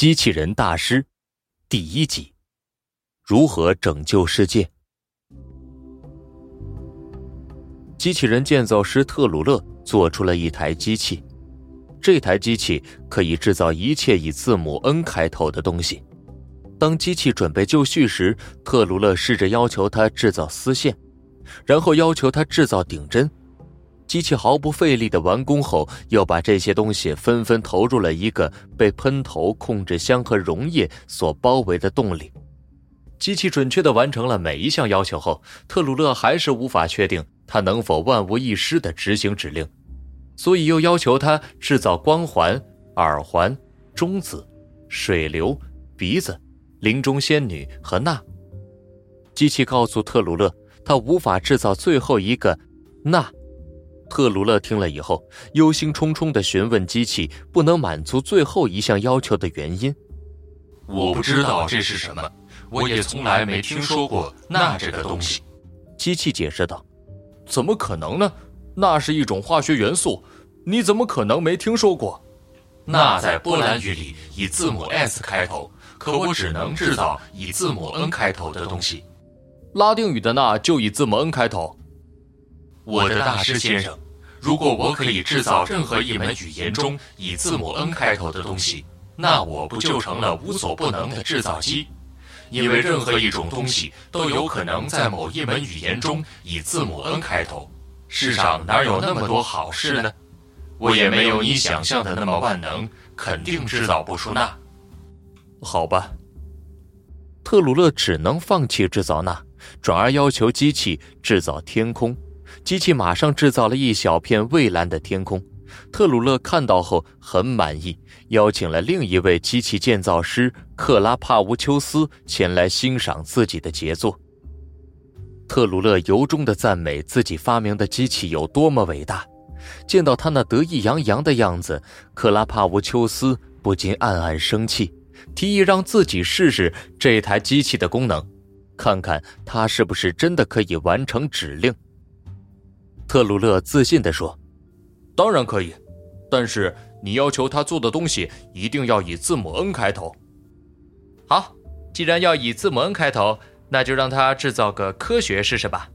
机器人大师第一集：如何拯救世界？机器人建造师特鲁勒做出了一台机器，这台机器可以制造一切以字母 N 开头的东西。当机器准备就绪时，特鲁勒试着要求它制造丝线，然后要求它制造顶针。机器毫不费力的完工后，又把这些东西纷纷投入了一个被喷头、控制箱和溶液所包围的洞里。机器准确的完成了每一项要求后，特鲁勒还是无法确定他能否万无一失的执行指令，所以又要求他制造光环、耳环、中子、水流、鼻子、林中仙女和钠。机器告诉特鲁勒，他无法制造最后一个钠。特鲁勒听了以后，忧心忡忡地询问机器不能满足最后一项要求的原因。我不知道这是什么，我也从来没听说过钠这个东西。机器解释道：“怎么可能呢？钠是一种化学元素，你怎么可能没听说过？钠在波兰语里以字母 S 开头，可我只能制造以字母 N 开头的东西。拉丁语的钠就以字母 N 开头。”我的大师先生，如果我可以制造任何一门语言中以字母 N 开头的东西，那我不就成了无所不能的制造机？因为任何一种东西都有可能在某一门语言中以字母 N 开头。世上哪有那么多好事呢？我也没有你想象的那么万能，肯定制造不出那。好吧，特鲁勒只能放弃制造那，转而要求机器制造天空。机器马上制造了一小片蔚蓝的天空，特鲁勒看到后很满意，邀请了另一位机器建造师克拉帕乌丘斯前来欣赏自己的杰作。特鲁勒由衷地赞美自己发明的机器有多么伟大，见到他那得意洋洋的样子，克拉帕乌丘斯不禁暗暗生气，提议让自己试试这台机器的功能，看看它是不是真的可以完成指令。特鲁勒自信地说：“当然可以，但是你要求他做的东西一定要以字母 N 开头。好，既然要以字母 N 开头，那就让他制造个科学试试吧。”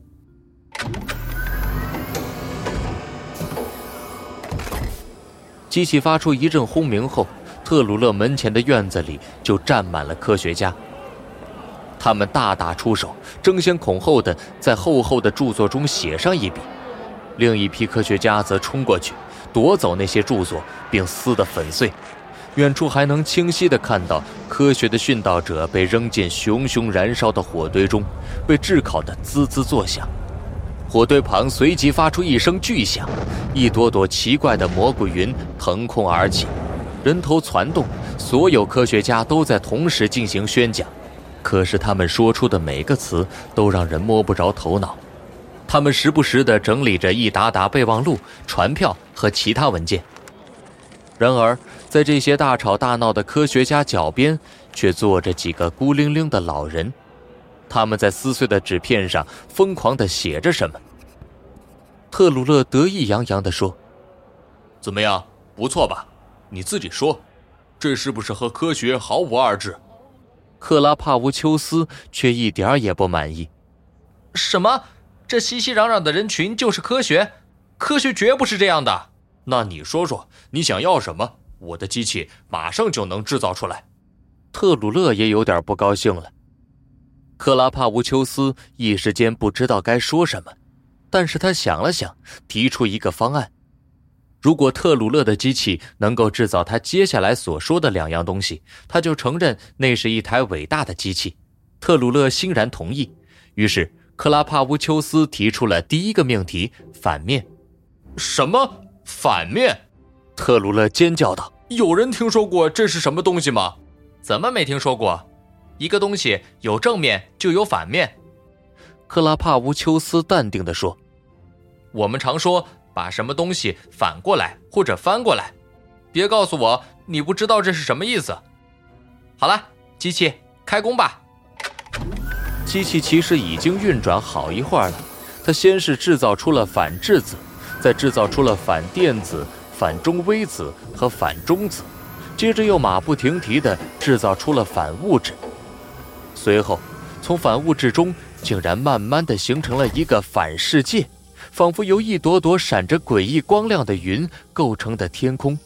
机器发出一阵轰鸣后，特鲁勒门前的院子里就站满了科学家。他们大打出手，争先恐后的在厚厚的著作中写上一笔。另一批科学家则冲过去，夺走那些著作，并撕得粉碎。远处还能清晰地看到科学的殉道者被扔进熊熊燃烧的火堆中，被炙烤得滋滋作响。火堆旁随即发出一声巨响，一朵朵奇怪的蘑菇云腾空而起，人头攒动。所有科学家都在同时进行宣讲，可是他们说出的每个词都让人摸不着头脑。他们时不时地整理着一沓沓备忘录、传票和其他文件。然而，在这些大吵大闹的科学家脚边，却坐着几个孤零零的老人。他们在撕碎的纸片上疯狂地写着什么。特鲁勒得意洋洋地说：“怎么样，不错吧？你自己说，这是不是和科学毫无二致？”克拉帕乌丘斯却一点儿也不满意。什么？这熙熙攘攘的人群就是科学，科学绝不是这样的。那你说说，你想要什么？我的机器马上就能制造出来。特鲁勒也有点不高兴了。克拉帕乌丘斯一时间不知道该说什么，但是他想了想，提出一个方案：如果特鲁勒的机器能够制造他接下来所说的两样东西，他就承认那是一台伟大的机器。特鲁勒欣然同意，于是。克拉帕乌丘斯提出了第一个命题：反面。什么反面？特鲁勒尖叫道：“有人听说过这是什么东西吗？怎么没听说过？一个东西有正面就有反面。”克拉帕乌丘斯淡定地说：“我们常说把什么东西反过来或者翻过来。别告诉我你不知道这是什么意思。好了，机器开工吧。”机器其实已经运转好一会儿了，它先是制造出了反质子，再制造出了反电子、反中微子和反中子，接着又马不停蹄地制造出了反物质。随后，从反物质中竟然慢慢地形成了一个反世界，仿佛由一朵朵闪着诡异光亮的云构成的天空。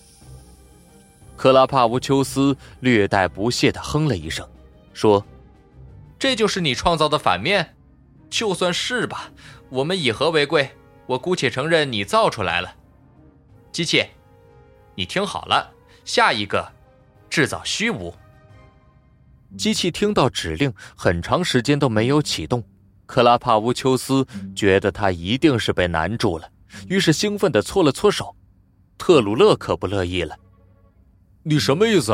克拉帕乌丘斯略带不屑地哼了一声，说：“这就是你创造的反面？就算是吧，我们以和为贵，我姑且承认你造出来了。机器，你听好了，下一个，制造虚无。”机器听到指令，很长时间都没有启动。克拉帕乌丘斯觉得他一定是被难住了，于是兴奋地搓了搓手。特鲁勒可不乐意了。你什么意思？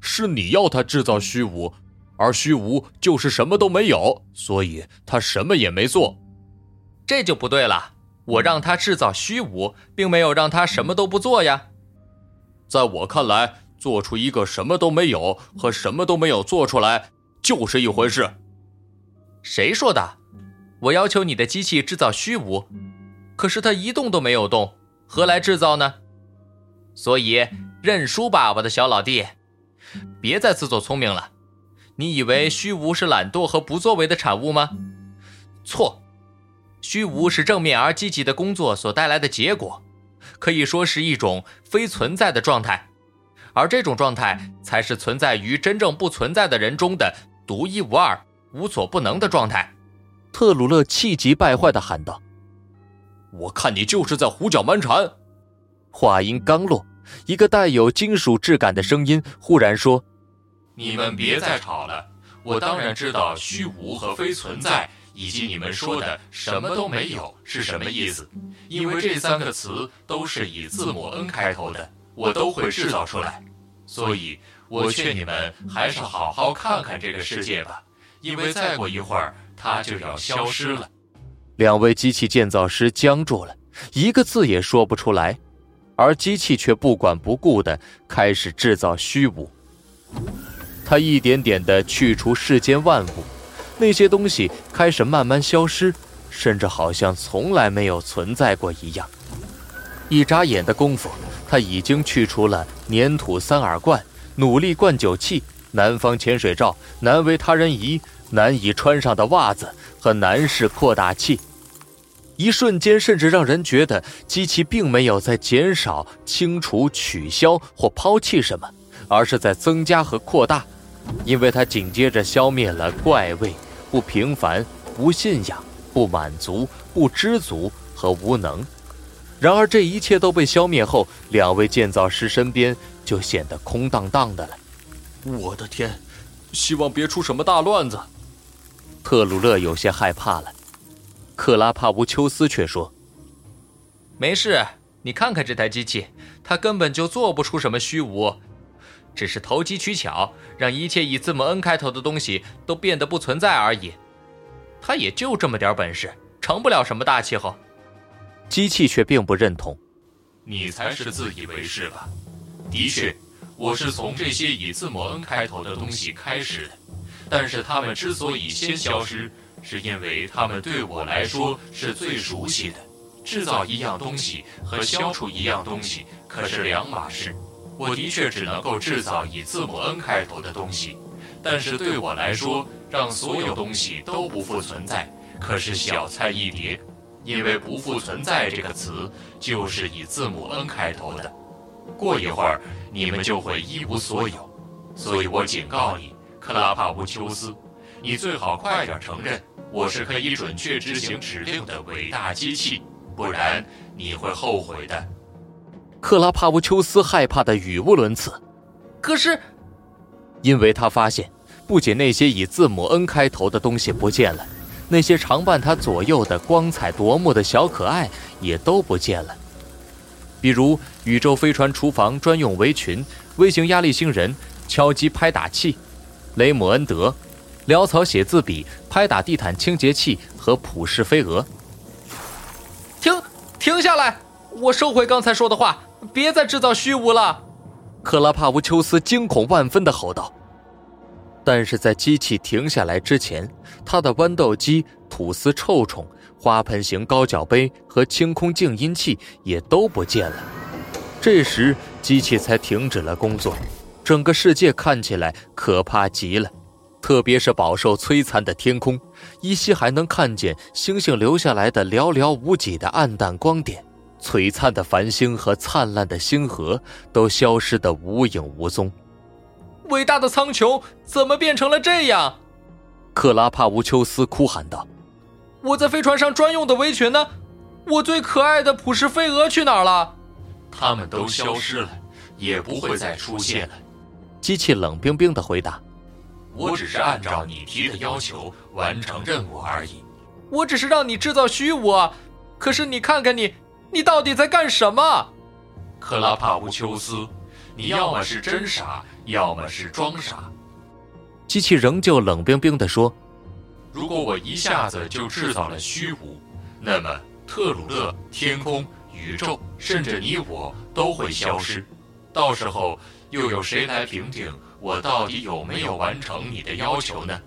是你要他制造虚无，而虚无就是什么都没有，所以他什么也没做。这就不对了。我让他制造虚无，并没有让他什么都不做呀。在我看来，做出一个什么都没有和什么都没有做出来就是一回事。谁说的？我要求你的机器制造虚无，可是它一动都没有动，何来制造呢？所以。认输吧，我的小老弟，别再自作聪明了。你以为虚无是懒惰和不作为的产物吗？错，虚无是正面而积极的工作所带来的结果，可以说是一种非存在的状态，而这种状态才是存在于真正不存在的人中的独一无二、无所不能的状态。特鲁勒气急败坏地喊道：“我看你就是在胡搅蛮缠。”话音刚落。一个带有金属质感的声音忽然说：“你们别再吵了！我当然知道虚无和非存在，以及你们说的什么都没有是什么意思，因为这三个词都是以字母 N 开头的，我都会制造出来。所以，我劝你们还是好好看看这个世界吧，因为再过一会儿它就要消失了。”两位机器建造师僵住了，一个字也说不出来。而机器却不管不顾地开始制造虚无，它一点点地去除世间万物，那些东西开始慢慢消失，甚至好像从来没有存在过一样。一眨眼的功夫，他已经去除了粘土三耳罐、努力灌酒器、南方潜水罩、难为他人仪、难以穿上的袜子和男士扩大器。一瞬间，甚至让人觉得机器并没有在减少、清除、取消或抛弃什么，而是在增加和扩大，因为他紧接着消灭了怪味、不平凡、不信仰、不满足、不知足和无能。然而，这一切都被消灭后，两位建造师身边就显得空荡荡的了。我的天，希望别出什么大乱子。特鲁勒有些害怕了。克拉帕乌丘斯却说：“没事，你看看这台机器，它根本就做不出什么虚无，只是投机取巧，让一切以字母 N 开头的东西都变得不存在而已。他也就这么点本事，成不了什么大气候。”机器却并不认同：“你才是自以为是吧？的确，我是从这些以字母 N 开头的东西开始的，但是它们之所以先消失。”是因为他们对我来说是最熟悉的。制造一样东西和消除一样东西可是两码事。我的确只能够制造以字母 N 开头的东西，但是对我来说，让所有东西都不复存在可是小菜一碟。因为“不复存在”这个词就是以字母 N 开头的。过一会儿你们就会一无所有。所以我警告你，克拉帕乌丘斯，你最好快点承认。我是可以准确执行指令的伟大机器，不然你会后悔的。克拉帕乌丘斯害怕的语无伦次。可是，因为他发现，不仅那些以字母 N 开头的东西不见了，那些常伴他左右的光彩夺目的小可爱也都不见了。比如宇宙飞船厨房专用围裙、微型压力星人、敲击拍打器、雷姆恩德。潦草写字笔、拍打地毯清洁器和普氏飞蛾。停，停下来！我收回刚才说的话，别再制造虚无了。克拉帕乌丘斯惊恐万分地吼道。但是在机器停下来之前，他的豌豆机、吐司臭虫、花盆型高脚杯和清空静音器也都不见了。这时，机器才停止了工作。整个世界看起来可怕极了，特别是饱受摧残的天空，依稀还能看见星星留下来的寥寥无几的暗淡光点。璀璨的繁星和灿烂的星河都消失得无影无踪。伟大的苍穹怎么变成了这样？克拉帕乌丘斯哭喊道：“我在飞船上专用的围裙呢？我最可爱的普什飞蛾去哪儿了？它们都消失了，也不会再出现了。”机器冷冰冰地回答：“我只是按照你提的要求完成任务而已。我只是让你制造虚无，可是你看看你。”你到底在干什么，克拉帕乌丘斯？你要么是真傻，要么是装傻。机器仍旧冷冰冰地说：“如果我一下子就制造了虚无，那么特鲁勒、天空、宇宙，甚至你我都会消失。到时候又有谁来评定我到底有没有完成你的要求呢？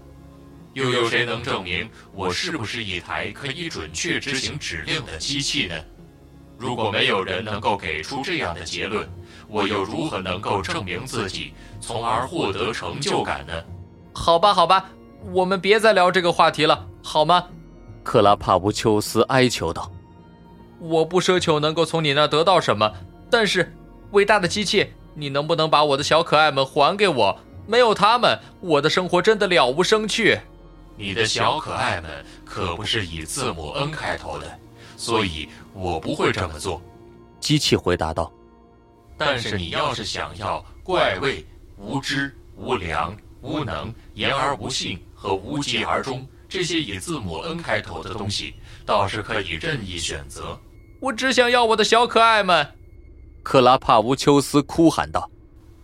又有谁能证明我是不是一台可以准确执行指令的机器呢？”如果没有人能够给出这样的结论，我又如何能够证明自己，从而获得成就感呢？好吧，好吧，我们别再聊这个话题了，好吗？克拉帕乌丘斯哀求道：“我不奢求能够从你那得到什么，但是，伟大的机器，你能不能把我的小可爱们还给我？没有他们，我的生活真的了无生趣。你的小可爱们可不是以字母 N 开头的。”所以我不会这么做，机器回答道。但是你要是想要怪味、无知、无良、无能、言而无信和无疾而终这些以字母 N 开头的东西，倒是可以任意选择。我只想要我的小可爱们，克拉帕乌丘斯哭喊道。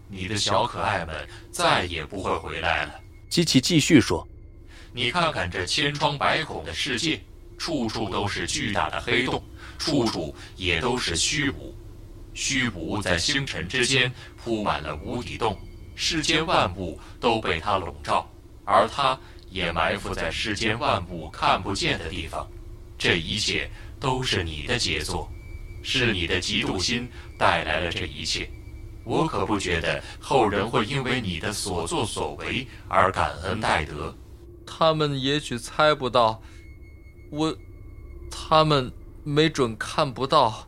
你的小可爱们再也不会回来了。机器继续说。你看看这千疮百孔的世界。处处都是巨大的黑洞，处处也都是虚无。虚无在星辰之间铺满了无底洞，世间万物都被它笼罩，而它也埋伏在世间万物看不见的地方。这一切都是你的杰作，是你的嫉妒心带来了这一切。我可不觉得后人会因为你的所作所为而感恩戴德。他们也许猜不到。我，他们没准看不到。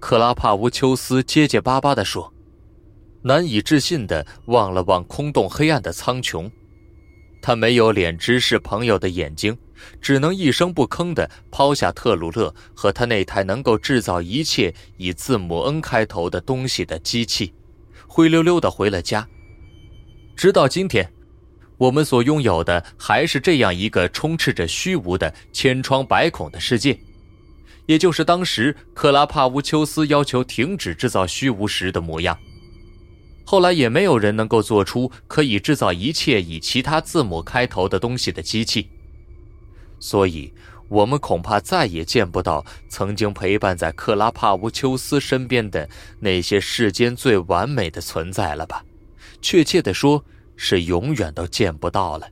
克拉帕乌秋斯结结巴巴地说，难以置信地望了望空洞黑暗的苍穹。他没有脸直视朋友的眼睛，只能一声不吭地抛下特鲁勒和他那台能够制造一切以字母 N 开头的东西的机器，灰溜溜地回了家。直到今天。我们所拥有的还是这样一个充斥着虚无的千疮百孔的世界，也就是当时克拉帕乌丘斯要求停止制造虚无时的模样。后来也没有人能够做出可以制造一切以其他字母开头的东西的机器，所以我们恐怕再也见不到曾经陪伴在克拉帕乌丘斯身边的那些世间最完美的存在了吧？确切地说。是永远都见不到了。